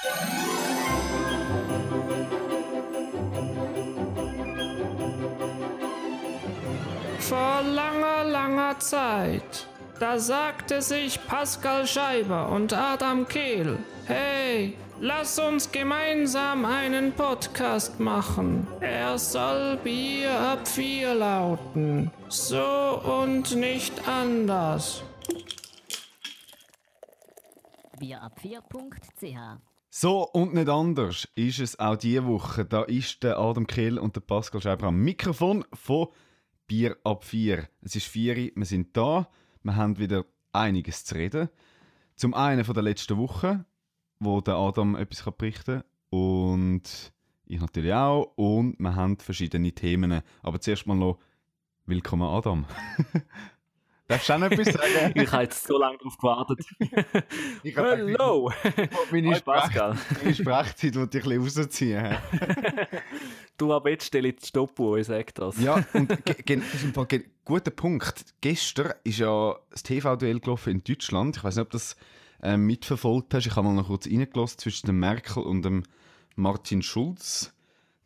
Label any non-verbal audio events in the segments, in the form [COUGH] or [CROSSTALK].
Vor langer, langer Zeit, da sagte sich Pascal Scheiber und Adam Kehl, hey, lass uns gemeinsam einen Podcast machen. Er soll Bier ab vier lauten. So und nicht anders. bierab4.ch. So und nicht anders ist es auch diese Woche. Da ist der Adam Kehl und der Pascal Scheiber am Mikrofon von Bier ab 4. Es ist 4 Uhr, wir sind da. Wir haben wieder einiges zu reden. Zum einen von der letzten Woche, wo der Adam etwas berichten kann. Und ich natürlich auch. Und wir haben verschiedene Themen. Aber zuerst mal noch Willkommen, Adam. [LAUGHS] Darfst du auch noch etwas [LAUGHS] sagen? ich habe jetzt so lange darauf gewartet. [LAUGHS] Ich Hello! Meine. Sprech, meine Sprechzeit wollte ich ein bisschen rausziehen. [LAUGHS] Du ab jetzt stelle ich die Stoppuhr, ich sage das. Ja, und guter Punkt. Gestern ist ja das TV-Duell gelaufen in Deutschland. Ich weiß nicht, ob du das äh, mitverfolgt hast. Ich habe mal noch kurz reingelassen zwischen dem Merkel und dem Martin Schulz.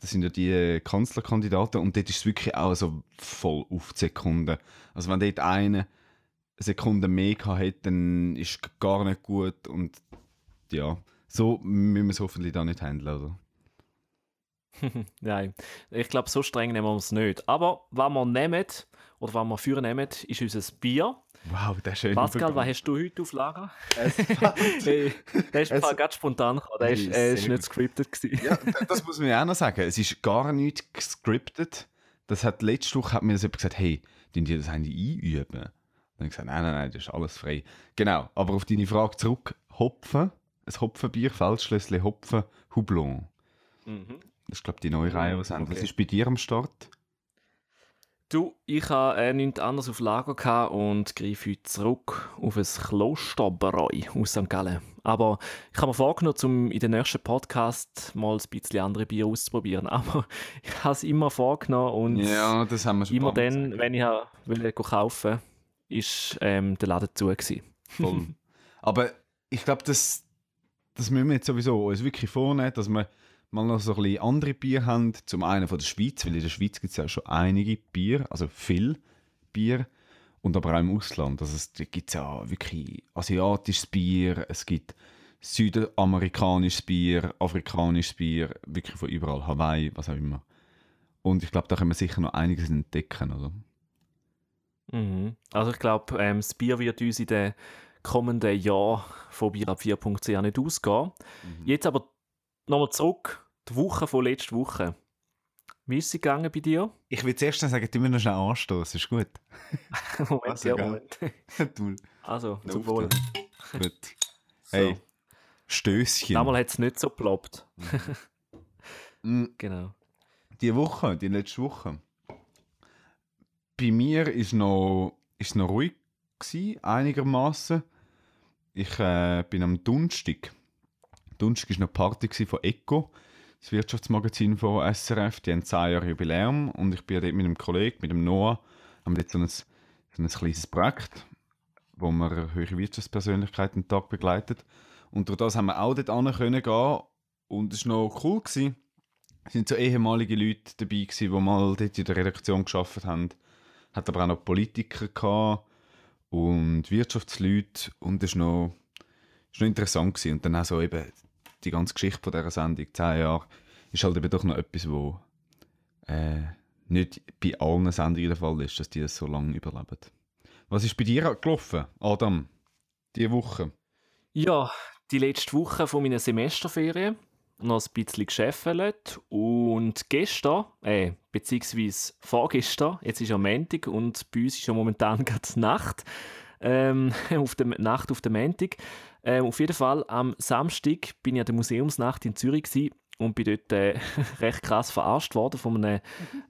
Das sind ja die äh, Kanzlerkandidaten und dort ist es wirklich auch so voll auf die Sekunde. Also wenn dort eine Sekunde mehr gehabt hat, dann ist es gar nicht gut und ja, so müssen wir es hoffentlich da nicht handeln, oder? [LAUGHS] Nein, ich glaube, so streng nehmen wir es nicht. Aber was wir nehmen, oder was wir für nehmen, ist unser Bier. Wow, der ist schön. Pascal, was hast du heute auf Lager? [LAUGHS] hey, der ist Es- ganz spontan gekommen. Der ist, äh, ist nicht scripted gewesen. Ja, das muss man ja auch noch sagen. Es ist gar nicht gescriptet. Das hat letzte Woche hat mir das jemand gesagt, hey, tun die das eigentlich einüben? Dann habe ich gesagt, nein, nein, nein, das ist alles frei. Genau, aber auf deine Frage zurück, Hopfen, ein Hopfenbier, Feldschlössli Hopfen, Houblon. Mhm. Das ist, glaube ich, die neue Reihe, sie haben. Was Okay. ist bei dir am Start? Du, ich habe äh, nichts anderes auf Lager gehabt und greife heute zurück auf ein Klosterbräu aus St. Gallen. Aber ich habe mir vorgenommen, um in den nächsten Podcast mal ein bisschen andere Bier auszuprobieren. [LAUGHS] Aber ich habe es immer vorgenommen und Ja, das haben wir schon immer dann, wenn ich will kaufen ist ähm, der Laden zu gewesen. Voll. [LAUGHS] Aber ich glaube, das, das müssen wir jetzt sowieso uns wirklich vornehmen, dass wir mal noch so ein bisschen andere Bier haben. Zum einen von der Schweiz, weil in der Schweiz gibt es ja schon einige Bier, also viel Bier. Und aber auch im Ausland. Also es gibt ja wirklich asiatisches Bier, es gibt südamerikanisches Bier, afrikanisches Bier, wirklich von überall, Hawaii, was auch immer. Und ich glaube, da können wir sicher noch einiges entdecken, oder? Mhm. Also ich glaube, ähm, das Bier wird uns in den kommenden Jahren von bierab4.ch nicht ausgehen. Jetzt aber nochmal zurück, die Woche von letzter Woche. Wie ist sie gegangen bei dir? Ich will zuerst sagen, du musst noch schnell anstoßen, ist gut. [LAUGHS] Moment, Also, ja? Moment. [LAUGHS] Also, zum Wohl. Gut. [LAUGHS] Hey, Stößchen. Damals hat es nicht so geploppt. Mm, Genau. Die Woche, die letzte Woche. Bei mir ist noch, ist noch ruhig gsi, einigermaßen. Ich äh, bin am Donnerstag. Donnerstag war noch Party von Eco, das Wirtschaftsmagazin von SRF. Die haben 10 Jahre Jubiläum und ich bin dort mit einem Kollegen, mit dem Noah, haben dort so ein, so ein kleines Projekt, wo wir höhere Wirtschaftspersönlichkeiten den Tag begleitet. Und durch das haben wir auch dort hin gehen und es war noch cool. Gewesen. Es sind so ehemalige Leute dabei gewesen, die mal dort in der Redaktion geschafft haben. Hat aber auch noch Politiker gehabt und Wirtschaftsleute und das war noch, noch interessant gewesen. Und dann auch so eben die ganze Geschichte von dieser Sendung, 10 Jahre, ist halt eben doch noch etwas, wo äh, nicht bei allen Sendungen der Fall ist, dass die das so lange überleben. Was ist bei dir gelaufen, Adam, diese Woche? Ja, die letzte Woche von meiner Semesterferien noch ein bisschen geschäffelt und gestern, äh, beziehungsweise vorgestern, jetzt ist ja Montag und bei uns ist ja momentan [LAUGHS] gerade Nacht, ähm, [LAUGHS] auf der Nacht auf der Montag. Ähm, auf jeden Fall am Samstag bin ich an der Museumsnacht in Zürich gewesen und bin dort äh, [LAUGHS] recht krass verarscht worden von einem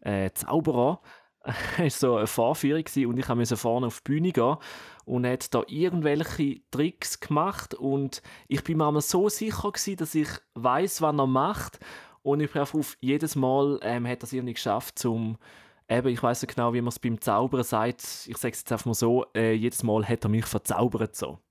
äh, Zauberer. [LAUGHS] Es war so eine Vorführung und ich musste vorne auf die Bühne gehen und hat da irgendwelche Tricks gemacht und ich bin mir so sicher gewesen, dass ich weiß, was er macht und ich bin auf jedes Mal ähm, hat er es irgendwie geschafft, zum eben, ich weiß nicht genau, wie man es beim Zaubern sagt, ich sage es jetzt einfach mal so, äh, jedes Mal hat er mich verzaubert so.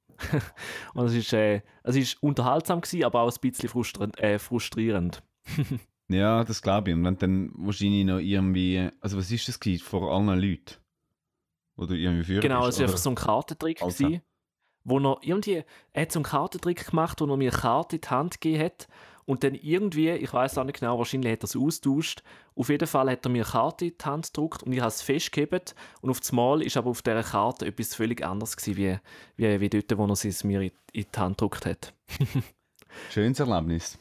Und es ist, äh, es ist unterhaltsam gewesen, aber auch ein bisschen frustrierend. Äh, frustrierend. [LAUGHS] ja, das glaube ich. Und wenn dann wahrscheinlich noch irgendwie, also was ist das gewesen, vor allen Leuten? Oder irgendwie führen Genau, es war einfach so ein Kartentrick, Also. gewesen, wo er irgendwie, er hat so einen Kartentrick gemacht, wo er mir eine Karte in die Hand gegeben hat und dann irgendwie, ich weiß auch nicht genau, wahrscheinlich hat er es austauscht. Auf jeden Fall hat er mir eine Karte in die Hand gedruckt und ich habe es festgehebt und auf das Mal ist aber auf dieser Karte etwas völlig anderes gewesen, wie, wie, wie dort, wo er es mir in, in die Hand gedruckt hat. [LAUGHS] Schönes Erlebnis.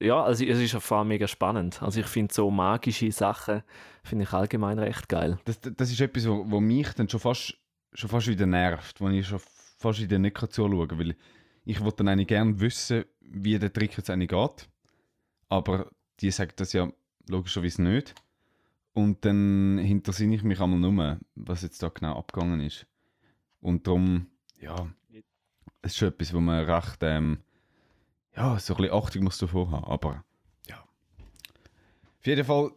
Ja, also es ist auf jeden Fall mega spannend. Also ich finde so magische Sachen finde ich allgemein recht geil. Das, das ist etwas, wo, wo mich dann schon fast, schon fast wieder nervt, wo ich schon fast wieder nicht zuschauen kann, weil ich wollte dann eigentlich gerne wissen, wie der Trick jetzt eigentlich geht, aber die sagt das ja logischerweise nicht. Und dann hintersinne ich mich einmal nur, was jetzt da genau abgegangen ist. Und darum, ja, es ist schon etwas, wo man recht, ähm, ja, so ein bisschen Achtung muss davor haben, aber ja. Auf jeden Fall,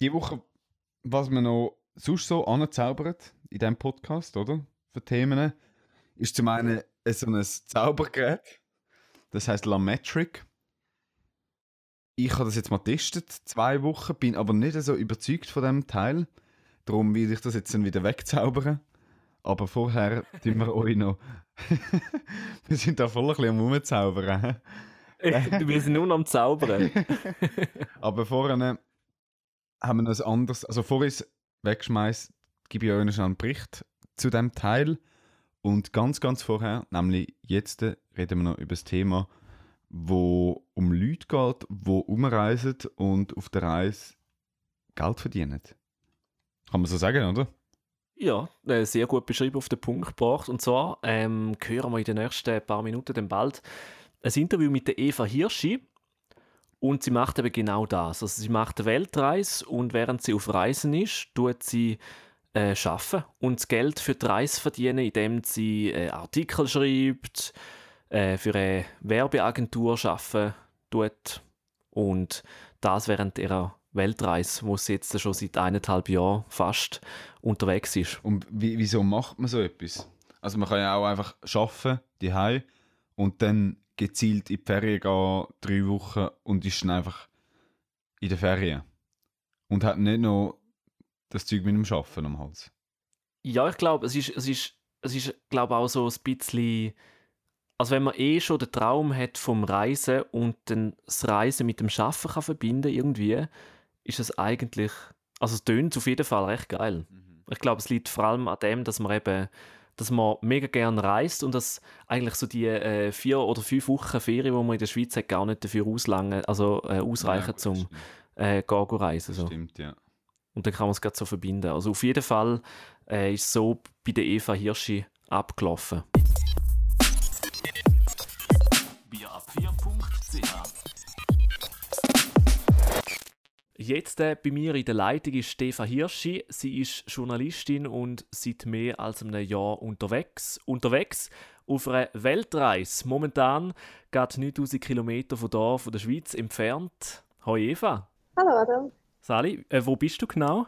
die Woche, was man noch sonst so anzaubert in diesem Podcast, oder? Für Themen, ist zum einen so ein Zaubergerät, das heißt Lametric. Ich habe das jetzt mal getestet, zwei Wochen, bin aber nicht so überzeugt von dem Teil. Darum will ich das jetzt dann wieder wegzaubern. Aber vorher [LAUGHS] tun wir euch noch. [LAUGHS] wir sind da voll ein bisschen am Rumzaubern. Wir sind nur am Zaubern. [LAUGHS] Aber vorher haben wir noch ein anderes. Also, ich es wegschmeiße, gebe ich euch noch einen Bericht zu dem Teil. Und ganz, ganz vorher, nämlich jetzt, reden wir noch über das Thema, wo um Leute geht, die umreisen und auf der Reise Geld verdienen. Kann man so sagen, oder? Ja, äh, sehr gut beschrieben, auf den Punkt gebracht. Und zwar ähm, hören wir in den nächsten paar Minuten dann bald ein Interview mit der Eva Hirschi. Und sie macht eben genau das. Also sie macht eine Weltreise und während sie auf Reisen ist, tut sie äh, arbeiten und das Geld für die Reise verdienen, indem sie äh, Artikel schreibt, äh, für eine Werbeagentur arbeiten tut und das während ihrer Weltreise, wo sie jetzt schon seit eineinhalb Jahren fast unterwegs ist. Und wie, wieso macht man so etwas? Also man kann ja auch einfach arbeiten, die und dann gezielt in die Ferien gehen, drei Wochen und ist dann einfach in der Ferien. Und hat nicht noch das Zeug mit dem Schaffen am Hals. Ja, ich glaube, es ist, es ist, es ist glaube auch so ein bisschen, also wenn man eh schon den Traum hat vom Reisen und dann das Reisen mit dem Schaffen kann verbinden irgendwie, ist es eigentlich, also es tönt auf jeden Fall recht geil. Mhm. Ich glaube, es liegt vor allem an dem, dass man eben dass man mega gerne reist und dass eigentlich so die äh, vier oder fünf Wochen Ferien, die man in der Schweiz hat, gar nicht dafür auslangen, also äh, ausreichen, ja, zum äh, gehen, reisen. So. Stimmt, ja. Und dann kann man es gerade so verbinden. Also auf jeden Fall äh, ist so bei der Eva Hirschi abgelaufen. Jetzt äh, bei mir in der Leitung ist Stefan Hirschi. Sie ist Journalistin und seit mehr als einem Jahr unterwegs. Unterwegs auf einer Weltreise. Momentan geht 9000 Kilometer von hier, von der Schweiz entfernt. Hallo Eva. Hallo Adam. Sali, äh, wo bist du genau?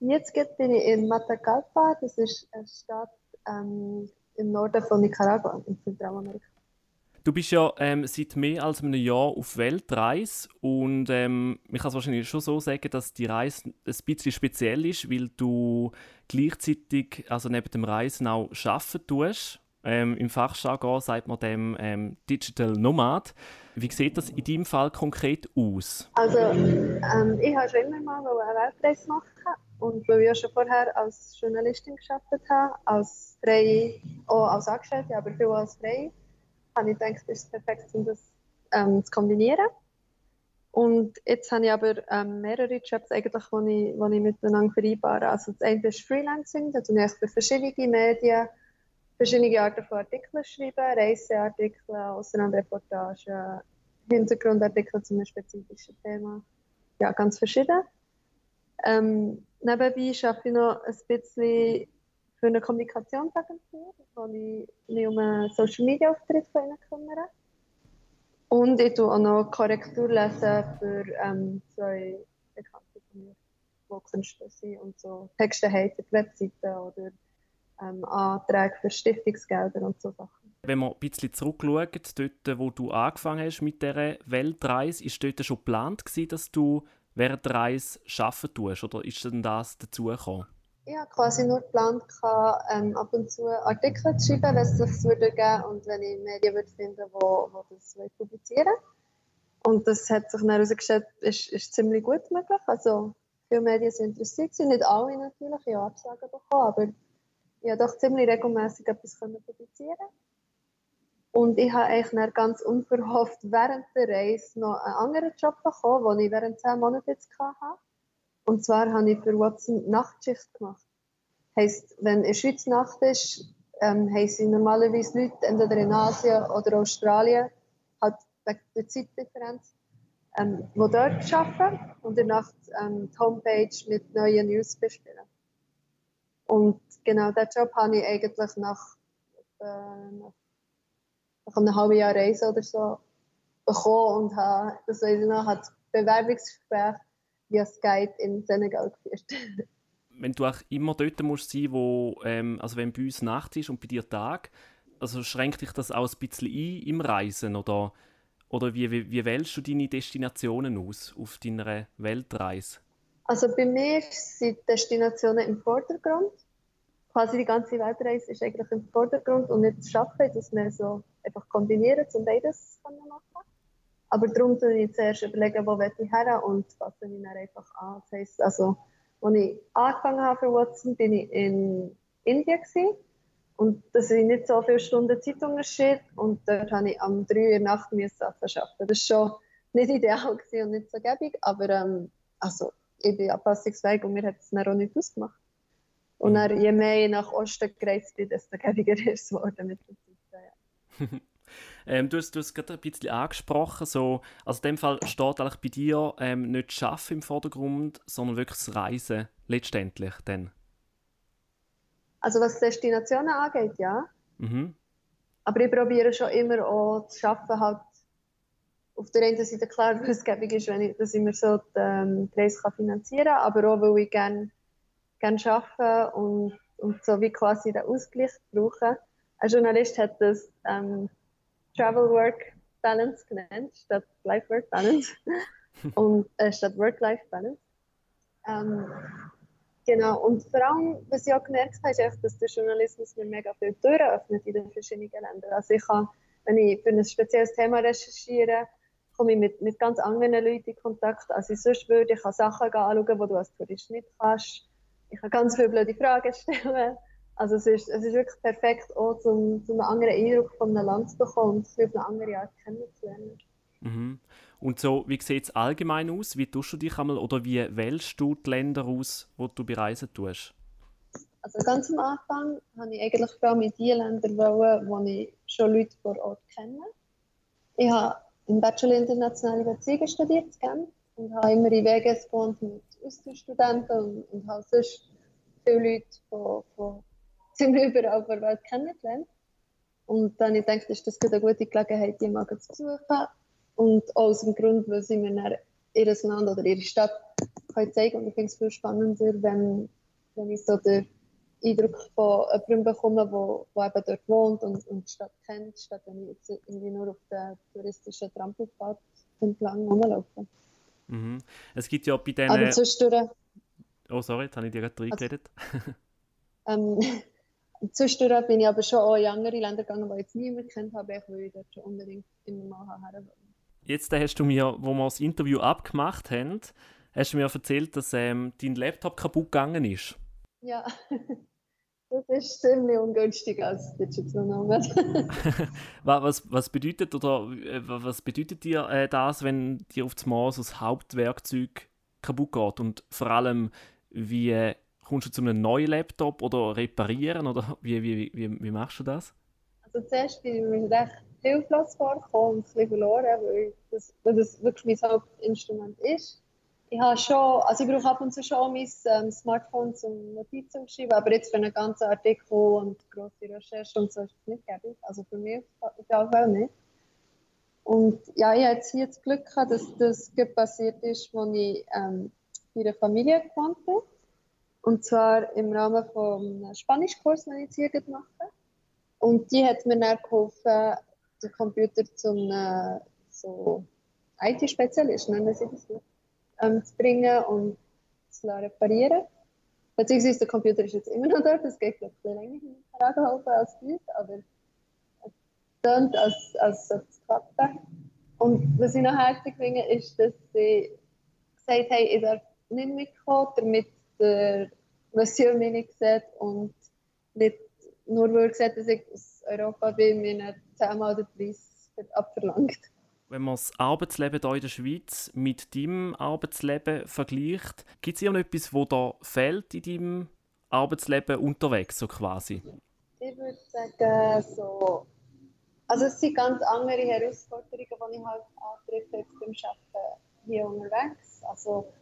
Jetzt bin ich in Matagalpa. Das ist eine Stadt ähm, im Norden von Nicaragua in Zentralamerika. Du bist ja ähm, seit mehr als einem Jahr auf Weltreise und ähm, ich kann es wahrscheinlich schon so sagen, dass die Reise ein bisschen speziell ist, weil du gleichzeitig, also neben dem Reisen auch arbeiten tust. Ähm, Im Fachjargon sagt man dem ähm, Digital Nomad. Wie sieht das in deinem Fall konkret aus? Also ähm, ich habe schon immer mal eine Weltreise machen und weil ich schon vorher als Journalistin gearbeitet habe, als Freie, auch als Angestellte, aber viel als Freie habe ich gedacht, das ist perfekt, um das ähm, zu kombinieren. Und jetzt habe ich aber ähm, mehrere Jobs, eigentlich, die ich, ich miteinander vereinbare. Also das eine ist Freelancing, da tue ich für verschiedene Medien verschiedene Arten von Artikeln schreiben, Reiseartikel, Auslandreportagen, Hintergrundartikel zu einem spezifischen Thema. Ja, ganz verschieden. Ähm, nebenbei arbeite ich noch ein bisschen für eine Kommunikationsagentur, wo ich mich um einen Social Media Auftritt von ihnen kümmere. Und ich tue auch noch Korrektur lesen für ähm, zwei Bekannte von mir, die Künstler sind und so Texte haben für die Webseiten oder ähm, Anträge für Stiftungsgelder und so Sachen. Wenn man ein bisschen zurückschaut, dort, wo du angefangen hast mit dieser Weltreise, ist dort schon geplant gewesen, dass du während der Reise arbeiten tust, oder ist denn das dazugekommen? Ich habe quasi nur geplant, ähm, ab und zu Artikel zu schreiben, wenn es sich würde geben und wenn ich Medien würde finden, wo, wo das publizieren Und das hat sich dann herausgestellt, ist, ist ziemlich gut möglich. Also viele Medien sind interessiert, sind nicht alle natürlich, ich habe Absagen bekommen, aber habe doch ziemlich regelmäßig etwas publizieren und ich habe eigentlich ganz unverhofft während der Reise noch einen anderen Job bekommen, den ich während zehn Monaten jetzt hatte. Und zwar habe ich für Watson Nachtschicht gemacht. Heißt, wenn in der Schweiz Nacht ist, ähm, haben sie normalerweise Leute entweder in Asien oder Australien, halt wegen der Zeitdifferenz, ähm, die dort arbeiten und in der Nacht ähm, die Homepage mit neuen News bespielen. Und genau diesen Job habe ich eigentlich nach, äh, nach, einem halben Jahr Reise oder so bekommen und habe, das weiß ich noch, hat Bewerbungsgespräch via Skype in Senegal geführt. [LAUGHS] wenn du auch immer dort musst sein, wo, ähm, also wenn bei uns Nacht ist und bei dir Tag, also schränkt dich das auch ein bisschen ein im Reisen oder, oder wie, wie, wie wählst du deine Destinationen aus auf deiner Weltreise? Also bei mir sind Destinationen im Vordergrund. Quasi die ganze Weltreise ist eigentlich im Vordergrund und nicht das Arbeiten, dass wir so einfach kombinieren, um beides zu machen. Aber darum überlege ich zuerst überlegen, wo ich her und fasse ich dann einfach an. Das heisst, also, als ich angefangen habe für Watson, bin ich in Indien gewesen. Und das sind nicht so viele Stunden Zeitunterschied. Und dort habe ich am 3 Uhr der Nacht arbeiten. Das war schon nicht [LAUGHS] ideal und nicht so gäbig. Aber ähm, also, ich bin anpassungsfähig und mir hat es dann auch nicht ausgemacht. Und dann, je mehr ich nach Osten gereist bin, desto gäbiger [LAUGHS] ist es geworden mit der Zeit. Ja. [LAUGHS] ähm, du hast, du hast gerade ein bisschen angesprochen, so, also in dem Fall steht eigentlich bei dir ähm, nicht das Arbeiten im Vordergrund, sondern wirklich das Reisen letztendlich dann. Also was Destinationen angeht, ja. Mhm. Aber ich probiere schon immer auch zu arbeiten, halt auf der einen Seite klar, weil es gäbig ist, wenn ich, dass ich mir so die, ähm, die Reise kann finanzieren kann, aber auch, weil ich gerne gern arbeite und, und so wie quasi den Ausgleich brauche. Ein Journalist hat das ähm, Travel-Work-Balance genannt, statt Life-Work-Balance [LAUGHS] und äh, statt Work-Life-Balance. Ähm, genau, und vor allem, was ich auch gemerkt habe, ist echt, dass der Journalismus mir mega viel Türen öffnet in den verschiedenen Ländern. Also ich kann, wenn ich für ein spezielles Thema recherchiere, komme ich mit, mit ganz anderen Leuten in Kontakt, als ich sonst würde. Ich kann Sachen anschauen, die du als Tourist nicht kannst. Ich kann ganz viele blöde Fragen stellen. Also es ist, es ist wirklich perfekt, auch zum, zum einen anderen Eindruck von einem Land zu bekommen und es eine andere Art kennenzulernen. Mhm. Und so, wie sieht es allgemein aus? Wie tust du dich einmal oder wie wählst du die Länder aus, die du bereisen tust? Also ganz am Anfang habe ich eigentlich vor allem in die Länder wollen, wo ich schon Leute vor Ort kenne. Ich habe im Bachelor Internationale Beziehungen studiert in und habe immer in Vegas gewohnt mit Austauschstudenten und, und habe sonst viele Leute von, von ziemlich [LAUGHS] überall auf der Welt kennengelernt. Und dann ich gedacht, ist das eine gute Gelegenheit, die mal zu besuchen. Und auch aus dem Grund, weil sie mir dann ihr Land oder ihre Stadt können zeigen Und ich finde es viel spannender, wenn, wenn ich so den Eindruck von jemandem bekomme, wo, wo eben dort wohnt und, und die Stadt kennt, statt wenn ich jetzt irgendwie nur auf der touristischen Trampelfahrt entlang rumlaufe. Mhm. Es gibt ja bei denen... Aber zwischendurch... Oh, sorry, jetzt habe ich dir gerade reingeredet. Also, ähm, [LAUGHS] Zwischendurch bin ich aber schon auch in andere Länder gegangen, die ich jetzt niemand kennt habe, ich dort schon unbedingt immer mal her Jetzt hast du mir, wo wir das Interview abgemacht haben, hast du mir erzählt, dass ähm, dein Laptop kaputt gegangen ist. Ja, [LAUGHS] das ist ziemlich ungünstig als Digital Nomad. [LAUGHS] was, was bedeutet oder äh, was bedeutet dir äh, das, wenn dir auf das Mal so das Hauptwerkzeug kaputt geht und vor allem wie kommst du zu einem neuen Laptop oder reparieren oder wie, wie, wie, wie machst du das? Also zuerst bin ich mir recht hilflos vorgekommen und ein bisschen verloren, weil das, weil das wirklich mein Hauptinstrument ist. Ich habe schon, also ich brauche ab und zu schon mein ähm, Smartphone zum Notizen schreiben, aber jetzt für einen ganzen Artikel und grosse Recherche und so ist es nicht gäbig. Also für mich auf jeden Fall nicht. Und ja, ich habe jetzt hier das Glück gehabt, dass das passiert ist, als ich ähm, bei einer Familie gewohnt bin. Und zwar im Rahmen vom Spanischkurs, den ich jetzt mache. Und die hat mir dann geholfen, den Computer zum äh, so IT-Spezialist, nennen sie das, ähm, zu bringen und zu reparieren. Beziehungsweise der Computer ist jetzt immer noch dort, es geht glaube ich ein länger herangeholfen als dies, aber es tönt, als, als sollte es klappen. Und was ich noch herzig finde, ist, dass sie gesagt haben, ich darf nicht mitkommen, damit der Monsieur mich nicht sieht und nicht nur weil er sieht, dass ich aus Europa bin, mir nicht zehnmal den Preis abverlangt. Wenn man das Arbeitsleben hier in der Schweiz mit deinem Arbeitsleben vergleicht, gibt es irgendetwas, wo da fehlt in deinem Arbeitsleben unterwegs, so quasi? Ich würde sagen, so. Also es sind ganz andere Herausforderungen, die ich halt antreffe beim Arbeiten hier unterwegs. Also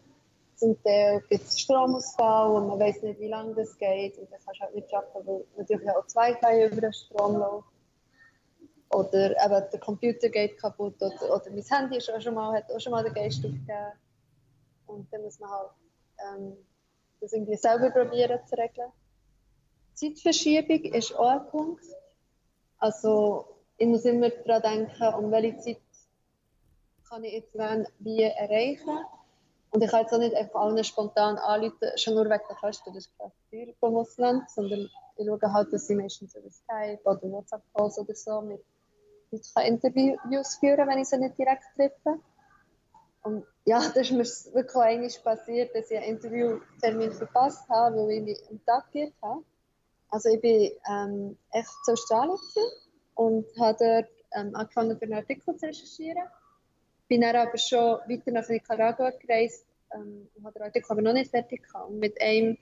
zum Teil gibt es Stromausfall und man weiß nicht, wie lange das geht. Und dann kannst du halt nicht arbeiten, weil natürlich auch zwei Teile über den Strom läuft. Oder eben der Computer geht kaputt oder, oder mein Handy ist auch schon mal, hat auch schon mal den Geist aufgegeben. Und dann muss man halt ähm, das irgendwie selber probieren zu regeln. Zeitverschiebung ist auch ein Punkt. Also ich muss immer daran denken, um welche Zeit kann ich jetzt wann wie erreichen. Und ich kann jetzt auch nicht einfach allen spontan anrufen, schon nur wegen der Kosten, das ist klar teuer vom Ausland, sondern ich schaue halt, dass ich meistens über Skype oder WhatsApp-Calls oder so mit Leuten Interviews führen kann, wenn ich sie nicht direkt treffe. Und ja, [LAUGHS] das ist mir wirklich einmal passiert, dass ich einen Interviewtermin verpasst habe, weil ich mich am Tag geirrt habe. Also ich war ähm, echt zu Australien und habe dort ähm, angefangen, für einen Artikel zu recherchieren. Bin dann aber schon weiter nach Nicaragua gereist ähm, und habe den Artikel aber noch nicht fertig gehabt. Und mit einem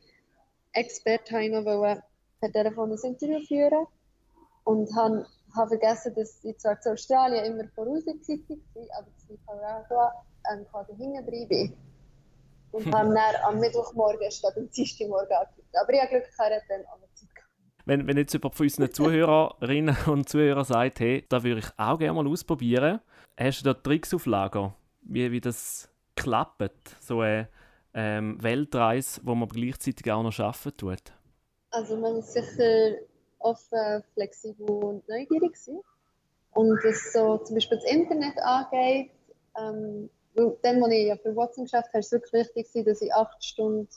Experten wollte ich noch per Telefon ein Interview führen und habe habe vergessen, dass ich zwar zu Australien immer voraussichtlich war, aber zu Nicaragua ähm, quasi hinten drin bin. Und habe [LAUGHS] dann am Mittwochmorgen statt am Dienstagmorgen angerufen. Aber ich habe Glück gehabt, dann an der Zeit wenn, wenn jetzt jemand von unseren Zuhörerinnen [LAUGHS] und Zuhörern sagt, hey, da würde ich auch gerne mal ausprobieren, hast du da Tricks auf Lager, wie, wie das klappt, so eine ähm, Weltreise, wo man gleichzeitig auch noch arbeiten tut? Also man muss sicher offen, flexibel und neugierig sein. Und was so zum Beispiel das Internet angeht, ähm, dann, als ich ja für Watson geschafft habe, war es wirklich wichtig, dass ich acht Stunden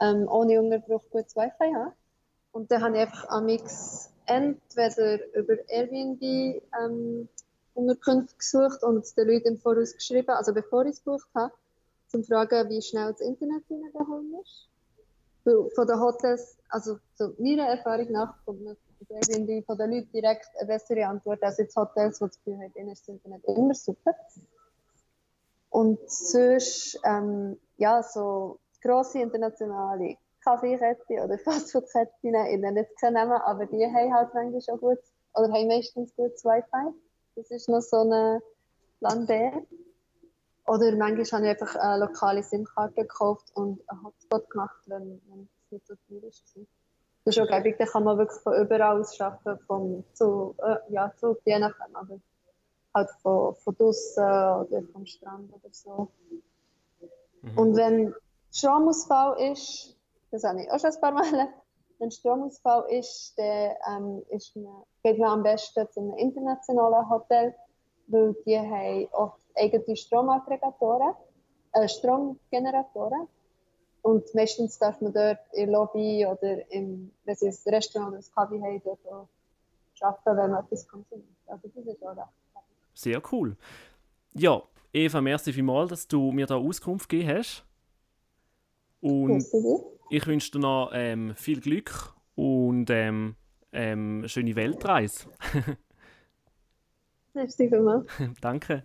ähm, ohne Unterbruch gutes Wi-Fi habe. Und dann habe ich einfach am Mix entweder über Airbnb ähm, Unterkünfte gesucht und den Leuten im Voraus geschrieben, also bevor ich es gebucht habe, zum fragen, wie schnell das Internet reingekommen ist. Weil von den Hotels, also so meiner Erfahrung nach, kommt man Airbnb von den Leuten direkt eine bessere Antwort als jetzt Hotels, die das Gefühl haben, ihnen ist das Internet immer super. Und sonst, ähm, ja, so grosse internationale Kaffeekette oder [LAUGHS] Fastfood-Ketten, ich nenne jetzt keinen Namen, aber die haben halt manchmal schon gut, oder haben meistens gutes Wi-Fi. Das ist noch so ein Plan B. Oder manchmal habe ich einfach eine lokale SIM-Karte gekauft und einen Hotspot gemacht, wenn, wenn es nicht so teuer ist. Das ist auch gäbig, da kann man wirklich von überall aus arbeiten, vom zu, äh, ja, zu, je nachdem, aber halt von, von draußen oder vom Strand oder so. Mhm. Und wenn Stromausfall ist, das habe ich auch schon ein paar Mal wenn Stromausfall ist, dann ähm, ist man, geht man am besten zu einem internationalen Hotel, weil die haben oft eigene Stromaggregatoren, äh, Stromgeneratoren. Und meistens darf man dort in der Lobby oder im, wenn sie ein Restaurant oder ein Kaffee haben, dort auch arbeiten, wenn man etwas konsumiert. Also das ist auch recht Sehr cool. Ja, Eva, merci vielmals, dass du mir da Auskunft gegeben hast. Und ich wünsche dir noch ähm, viel Glück und ähm, ähm, schöne Weltreise. [LAUGHS] Merci vielmals. Danke.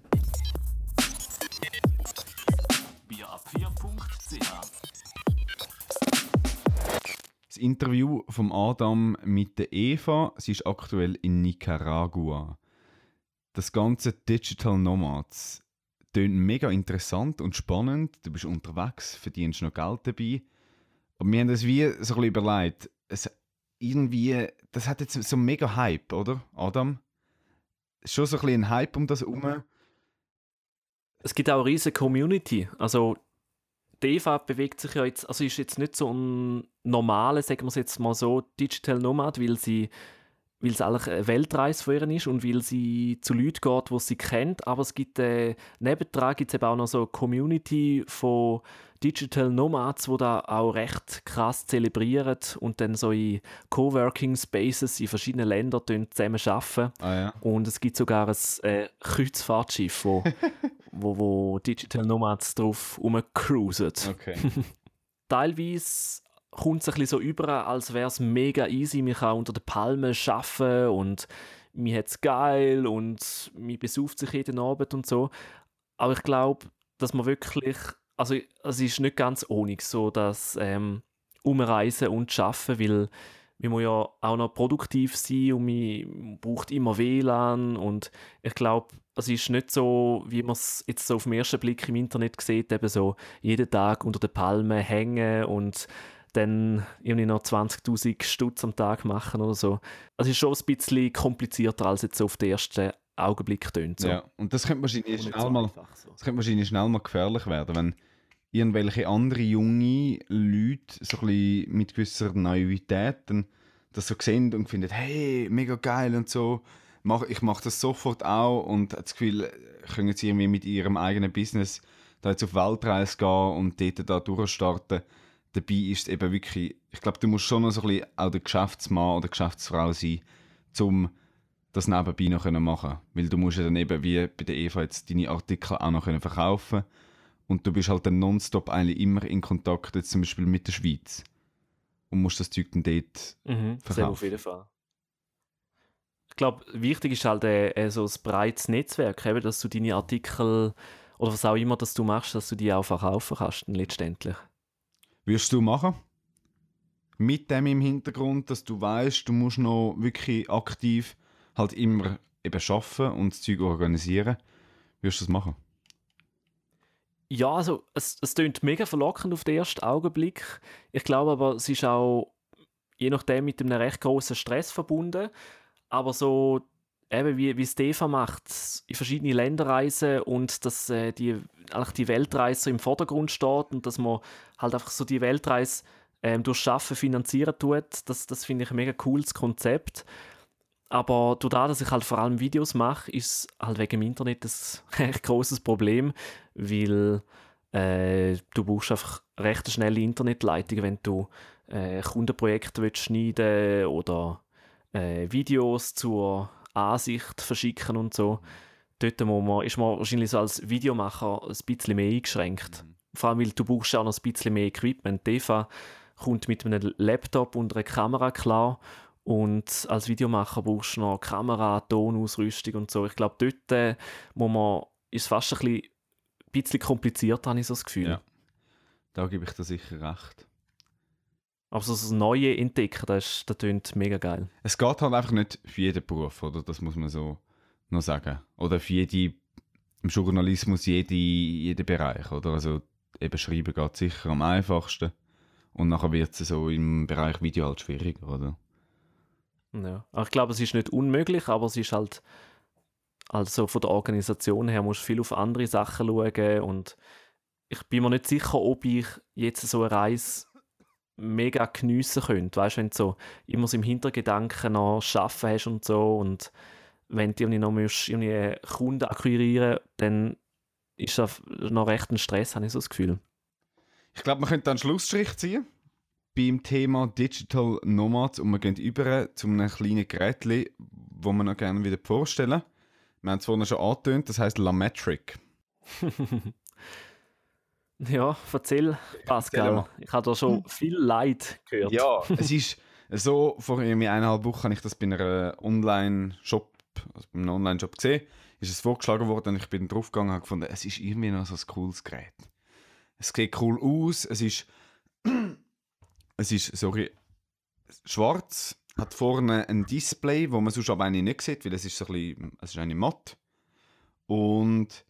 Das Interview von Adam mit der Eva, sie ist aktuell in Nicaragua. Das ganze Digital Nomads klingt mega interessant und spannend. Du bist unterwegs, verdienst noch Geld dabei. Aber wir haben das wie so ein überlegt. Es irgendwie, das hat jetzt so mega Hype, oder, Adam? Schon so ein ein Hype um das herum. Es gibt auch eine riesige Community. Also die Eva bewegt sich ja jetzt, also ist jetzt nicht so ein normaler, sagen wir es jetzt mal so, Digital Nomad, weil sie weil es eigentlich eine Weltreise von ihr ist und weil sie zu Leuten geht, die sie kennt. Aber es gibt äh, nebendran gibt es eben auch noch so eine Community von Digital Nomads, die da auch recht krass zelebrieren und dann so in Coworking Spaces in verschiedenen Ländern zusammen arbeiten. Ah, ja. Und es gibt sogar ein äh, Kreuzfahrtschiff, wo, [LAUGHS] wo, wo Digital Nomads drauf rumcruisen. Okay. [LAUGHS] Teilweise kommt es ein bisschen so über, als wäre es mega easy. Man kann unter den Palmen arbeiten und mir hat es geil und mir besauft sich jeden Abend und so. Aber ich glaube, dass man wirklich, also es ist nicht ganz ohne so, dass ähm, umreisen und arbeiten, weil man muss ja auch noch produktiv sein und man braucht immer WLAN und ich glaube, es ist nicht so, wie man es jetzt so auf den ersten Blick im Internet sieht, eben so jeden Tag unter den Palmen hängen und dann irgendwie noch 20'000 Stutz am Tag machen oder so. Also ist schon ein bisschen komplizierter, als jetzt so auf den ersten Augenblick tönt. So. Ja, und das könnte wahrscheinlich schnell so mal, so. das könnte wahrscheinlich schnell mal gefährlich werden, wenn irgendwelche andere junge Leute so ein bisschen mit gewisser Naivität dann das so sehen und finden, hey, mega geil und so, mach, ich mache das sofort auch und das Gefühl, können sie irgendwie mit ihrem eigenen Business da jetzt auf Weltreise gehen und dort da durchstarten. Dabei ist es eben wirklich, ich glaube, du musst schon noch so ein bisschen auch der Geschäftsmann oder Geschäftsfrau sein, um das nebenbei noch können machen Weil du musst ja dann eben, wie bei der Eva, jetzt deine Artikel auch noch können verkaufen und du bist halt dann nonstop eigentlich immer in Kontakt, jetzt zum Beispiel mit der Schweiz. Und musst das Zeug dann dort Mhm, sehr verkaufen. auf jeden Fall. Ich glaube, wichtig ist halt äh, äh, so ein breites Netzwerk, eben, dass du deine Artikel oder was auch immer, dass du machst, dass du die auch verkaufen kannst, letztendlich. Wirst du machen? Mit dem im Hintergrund, dass du weißt, du musst noch wirklich aktiv halt immer eben arbeiten und das Zeug organisieren. Wirst du das machen? Ja, also es, es klingt mega verlockend auf den ersten Augenblick. Ich glaube aber, es ist auch je nachdem mit einem recht großen Stress verbunden. Aber so eben wie, wie Stefan macht, in verschiedene Länder reisen und dass äh, die, eigentlich die Weltreise im Vordergrund steht und dass man halt einfach so die Weltreise ähm, durch Schaffen finanzieren tut, das, das finde ich ein mega cooles Konzept. Aber dadurch, dass ich halt vor allem Videos mache, ist halt wegen dem Internet [LAUGHS] ein recht großes Problem, weil äh, du brauchst einfach recht schnelle Internetleitung, wenn du äh, Kundenprojekte willst schneiden oder äh, Videos zur Ansicht verschicken und so. Dort muss man, ist man wahrscheinlich so als Videomacher ein bisschen mehr eingeschränkt. Vor allem, weil du brauchst ja auch noch ein bisschen mehr Equipment. Die Eva kommt mit einem Laptop und einer Kamera klar und als Videomacher brauchst du noch Kamera, Tonausrüstung und so. Ich glaube, dort äh, muss man, ist es fast ein bisschen, bisschen komplizierter, habe ich so das Gefühl. Ja. Da gebe ich dir sicher recht. Aber so das Neue entdecken, das, ist- das klingt mega geil. Es geht halt einfach nicht für jeden Beruf, oder? Das muss man so noch sagen. Oder für jede, im Journalismus jede, jeden Bereich, oder? Also eben schreiben geht sicher am einfachsten. Und nachher wird es so im Bereich Video halt schwieriger, oder? Ja. Ich glaube, es ist nicht unmöglich, aber es ist halt, also von der Organisation her musst du viel auf andere Sachen schauen und ich bin mir nicht sicher, ob ich jetzt so eine Reise mega geniessen könnte. Weißt du, wenn du so immer so im Hintergedanken noch Arbeiten hast und so und wenn du noch musst, irgendwie Kunden akquirieren dann ist das noch recht ein Stress, habe ich so das Gefühl. Ich glaube, man könnte einen Schlussstrich ziehen beim Thema Digital Nomads und wir gehen über zu einem kleinen Gerät, wo wir noch gerne wieder vorstellen. Wir haben es vorhin schon angetönt, das heißt Lametric. [LAUGHS] [LAUGHS] Ja, erzähl, Pascal. Ich habe da schon viel Leid gehört. Ja, [LAUGHS] es ist so, vor irgendwie eineinhalb Wochen habe ich das bei einer Online-Shop, also bei einem Online-Shop gesehen, ist es vorgeschlagen worden und ich bin drauf gegangen und habe gefunden, es ist irgendwie noch so ein cooles Gerät. Es sieht cool aus, es ist, [CLEARS THROAT] es ist, sorry, schwarz, hat vorne ein Display, wo man sonst aber eigentlich nicht sieht, weil es ist so ein bisschen, es ist eine matt. Und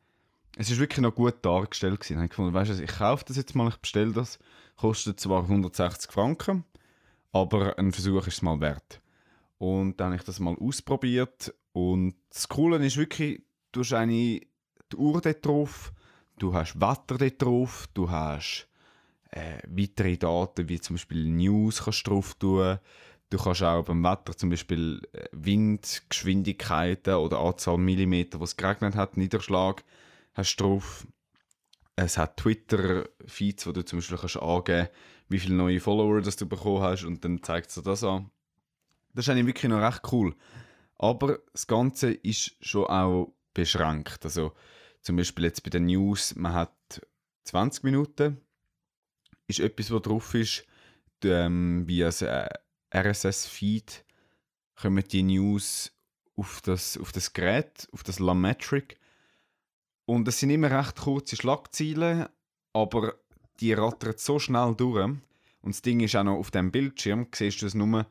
es ist wirklich noch gut dargestellt gewesen. Habe ich gefunden, weißt du, ich kaufe das jetzt mal, ich bestelle das. Kostet zwar 160 Franken, aber ein Versuch ist es mal wert. Und dann habe ich das mal ausprobiert und das Coole ist wirklich, du hast eine die Uhr dort drauf, du hast Wetter dort drauf, du hast äh, weitere Daten, wie zum Beispiel News kannst du drauf tun. Du kannst auch beim Wetter zum Beispiel äh, Windgeschwindigkeiten oder Anzahl Millimeter, was es geregnet hat, Niederschlag, hast du drauf. Es hat Twitter-Feeds, wo du zum Beispiel kannst angeben wie viele neue Follower das du bekommen hast und dann zeigt es dir das an. Das ist eigentlich wirklich noch recht cool. Aber das Ganze ist schon auch beschränkt. Also zum Beispiel jetzt bei den News, man hat 20 Minuten, ist etwas, was drauf ist, ähm, ein äh, RSS-Feed kommen die News auf das, auf das Gerät, auf das Lametric. Und es sind immer recht kurze Schlagzeilen, aber die rattern so schnell durch. Und das Ding ist auch noch auf dem Bildschirm, siehst du es nur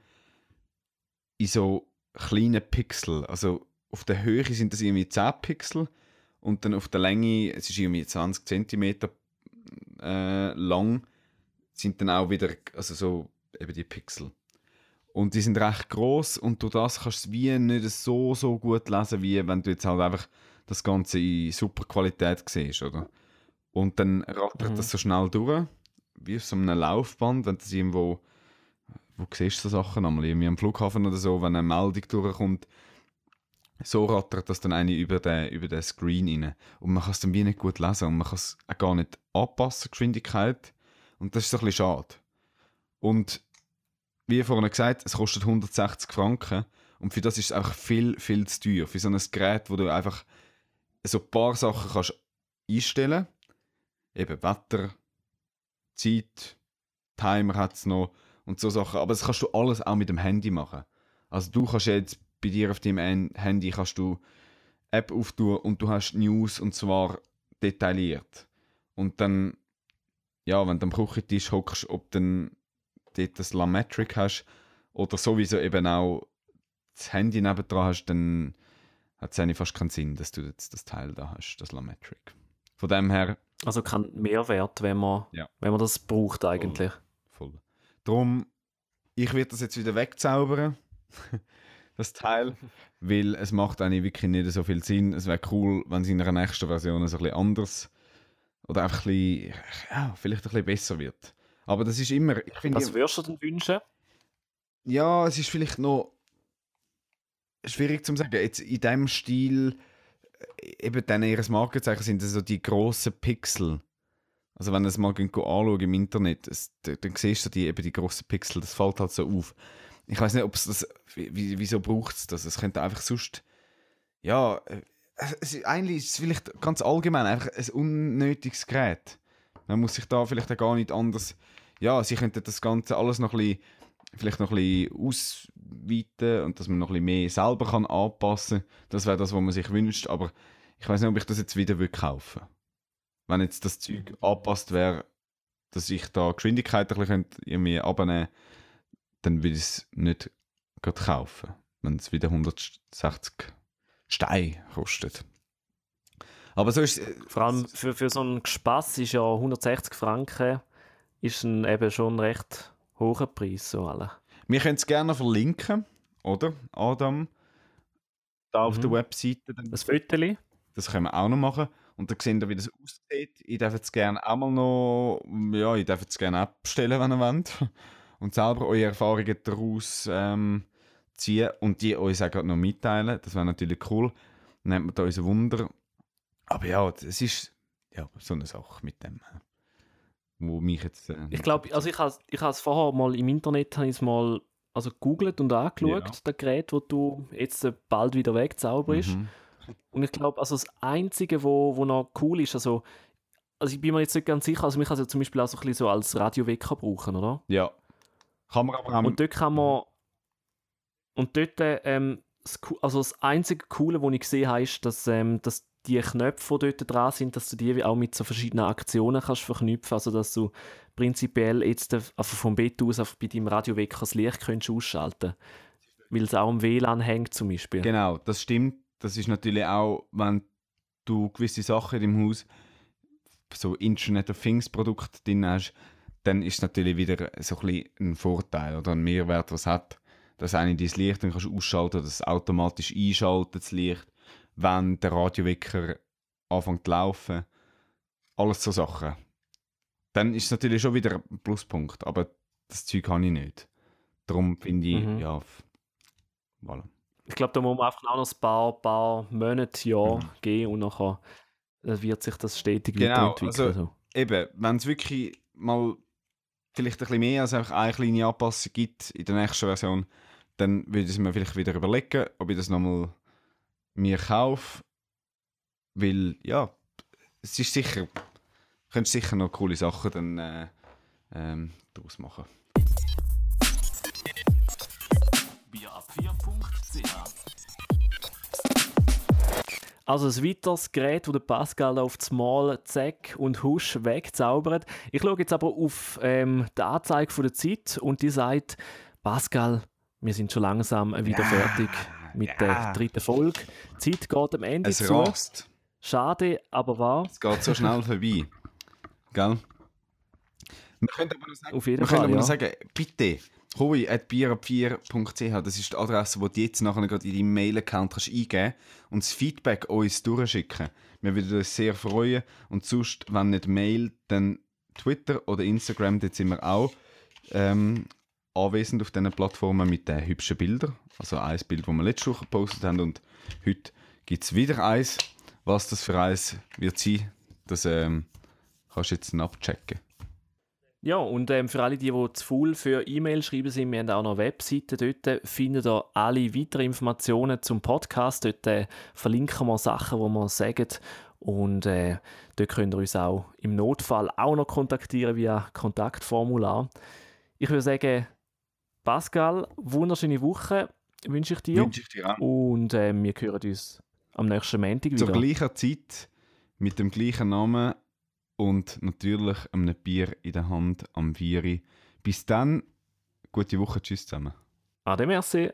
in so kleinen Pixel. Also auf der Höhe sind das irgendwie 10 Pixel und dann auf der Länge, es ist irgendwie 20 cm äh, lang, sind dann auch wieder, also so eben die Pixel. Und die sind recht groß und durch das kannst du es wie nicht so, so gut lesen, wie wenn du jetzt halt einfach das Ganze in super Qualität siehst, oder? Und dann rattert mhm. das so schnell durch, wie auf so einem Laufband, wenn das irgendwo, wo siehst du so Sachen einmal, irgendwie am Flughafen oder so, wenn eine Meldung durchkommt, so rattert das dann eine über den, über den Screen rein. Und man kann es dann wie nicht gut lesen und man kann es auch gar nicht anpassen, Geschwindigkeit. Und das ist so ein bisschen schade. Und wie vorhin gesagt, es kostet 160 Franken. Und für das ist es einfach viel, viel zu teuer. Für so ein Gerät, wo du einfach so ein paar Sachen kannst einstellen Eben Wetter, Zeit, Timer hat es noch und so Sachen. Aber das kannst du alles auch mit dem Handy machen. Also du kannst jetzt bei dir auf deinem Handy kannst du App auftun und du hast News und zwar detailliert. Und dann, ja, wenn du am Küchentisch hockst, ob du dann dort das Lametric hast oder sowieso eben auch das Handy nebendran hast, dann hat es eigentlich fast keinen Sinn, dass du jetzt das Teil da hast, das Lametric. Von dem her. Also kein Mehrwert, wenn man, ja. wenn man das braucht eigentlich. Voll. Voll. Darum, ich werde das jetzt wieder wegzaubern, [LAUGHS] das Teil, weil es macht eigentlich wirklich nicht so viel Sinn. Es wäre cool, wenn es in einer nächsten Version so ein bisschen anders oder einfach ein bisschen, ja, vielleicht ein bisschen besser wird. Aber das ist immer. Ich find, Was würdest du denn wünschen? Ja, es ist vielleicht noch schwierig zu sagen. Jetzt in diesem Stil, äh, eben dann ihres Markenzeichen sind so die grossen Pixel. Also wenn du es mal anschauen im Internet, es, dann siehst du die, eben die grossen Pixel, das fällt halt so auf. Ich weiß nicht, ob es das, wieso braucht es das? Es könnte einfach sonst, ja, äh, es, eigentlich ist es vielleicht ganz allgemein einfach ein unnötiges Gerät. Man muss sich da vielleicht auch gar nicht anders. Ja, sie könnten das Ganze alles noch ein bisschen, vielleicht noch ein bisschen ausweiten und dass man noch ein bisschen mehr selber kann anpassen kann. Das wäre das, was man sich wünscht. Aber ich weiß nicht, ob ich das jetzt wieder kaufen würde. Wenn jetzt das Zeug angepasst wäre, dass ich da Geschwindigkeit ein bisschen irgendwie abnehmen dann würde ich es nicht kaufen, wenn es wieder 160 Steine kostet. Aber so ist äh, Vor allem für, für so einen Spaß ist ja 160 Franken ist ein eben schon recht hoher Preis. So alle. Wir können es gerne verlinken, oder? Adam, da auf der mhm. Webseite. Das Foto. Das können wir auch noch machen. Und dann sehen wir, wie das aussieht. Ich darf jetzt gerne auch mal noch, ja, ich darf jetzt gerne abstellen, wenn ihr wollt. Und selber eure Erfahrungen daraus ähm, ziehen und die euch auch noch mitteilen. Das wäre natürlich cool. Dann nennt man da unser Wunder aber ja, es ist ja, so eine Sache mit dem, wo mich jetzt... Äh, ich glaube, also ich habe ich es vorher mal im Internet mal also gegoogelt und angeschaut, ja. das Gerät, das du jetzt bald wieder wegzauberst. Mhm. Und ich glaube, also das Einzige, wo, wo noch cool ist, also, also ich bin mir jetzt nicht ganz sicher, also mich kann es ja zum Beispiel auch so ein bisschen so als Radiowecker brauchen, oder? Ja. Kann man aber auch... Und dort kann man... Und dort, ähm, das, also das einzige Coole, was ich gesehen habe, ist, dass, ähm, dass die Knöpfe, die dort dran sind, dass du die auch mit so verschiedenen Aktionen kannst verknüpfen also dass du prinzipiell jetzt einfach vom Bett aus auf bei deinem Radiowecker das Licht könntest ausschalten weil es auch am WLAN hängt zum Beispiel. Genau, das stimmt. Das ist natürlich auch, wenn du gewisse Sachen im Haus, so Internet of Things Produkt drin hast, dann ist es natürlich wieder so ein, bisschen ein Vorteil oder ein Mehrwert, was hat. Dass eine dein Licht dann kannst du ausschalten, dass es automatisch einschaltet, das Licht wenn der Radiowecker anfängt zu laufen. Alles so Sachen. dann ist es natürlich schon wieder ein Pluspunkt, aber das Zeug habe ich nicht. Darum finde ich, Mhm. ja, voilà. Ich glaube, da muss man einfach auch noch ein paar, paar Monate, Jahr Mhm. geben und nachher äh, wird sich das stetig Genau, weiterentwickeln. also- so. Eben, wenn es wirklich mal vielleicht ein bisschen mehr als einfach eine kleine Anpassung gibt in der nächsten Version, dann würde ich mir vielleicht wieder überlegen, ob ich das nochmal mir kaufe. Weil, ja, es ist sicher, könntest sicher noch coole Sachen dann äh, ähm, daraus machen. Also ein weiteres Gerät, das Pascal auf das Mal zack und husch wegzaubert. Ich schaue jetzt aber auf ähm, die Anzeige von der Zeit und die sagt, Pascal, wir sind schon langsam wieder Ja, fertig mit der ja. dritten Folge. Die Zeit geht am Ende Es zu. rast. Schade, aber wahr. Es geht so schnell vorbei. [LAUGHS] Gell? Wir können aber noch sagen, Auf jeden wir können Fall, aber ja. noch sagen bitte, hoi at bierab4.ch, das ist die Adresse, wo du jetzt nachher gerade in deinen Mail-Account kannst eingeben und das Feedback uns durchschicken. Wir würden uns sehr freuen und sonst, wenn nicht Mail, dann Twitter oder Instagram, dort sind wir auch ähm, anwesend auf diesen Plattformen mit den hübschen Bildern. Also ein Bild, das wir letzte Woche gepostet haben und heute gibt es wieder eins. Was das für eins wird sein, das ähm, kannst du jetzt abchecken. Ja, und ähm, für alle, die, die zu faul für E-Mail schreiben sind, wir haben auch noch eine Webseite. Dort findet ihr alle weiteren Informationen zum Podcast. Dort äh, verlinken wir Sachen, die wir sagen. Und äh, dort könnt ihr uns auch im Notfall auch noch kontaktieren via Kontaktformular. Ich würde sagen, Pascal, wunderschöne Woche wünsche ich dir. Wünsche ich dir auch. Und äh, wir hören uns am nächsten Montag Zur wieder. gleichen Zeit, mit dem gleichen Namen und natürlich einem Bier in der Hand am Vieri. Bis dann, gute Woche, tschüss zusammen. Ade, merci.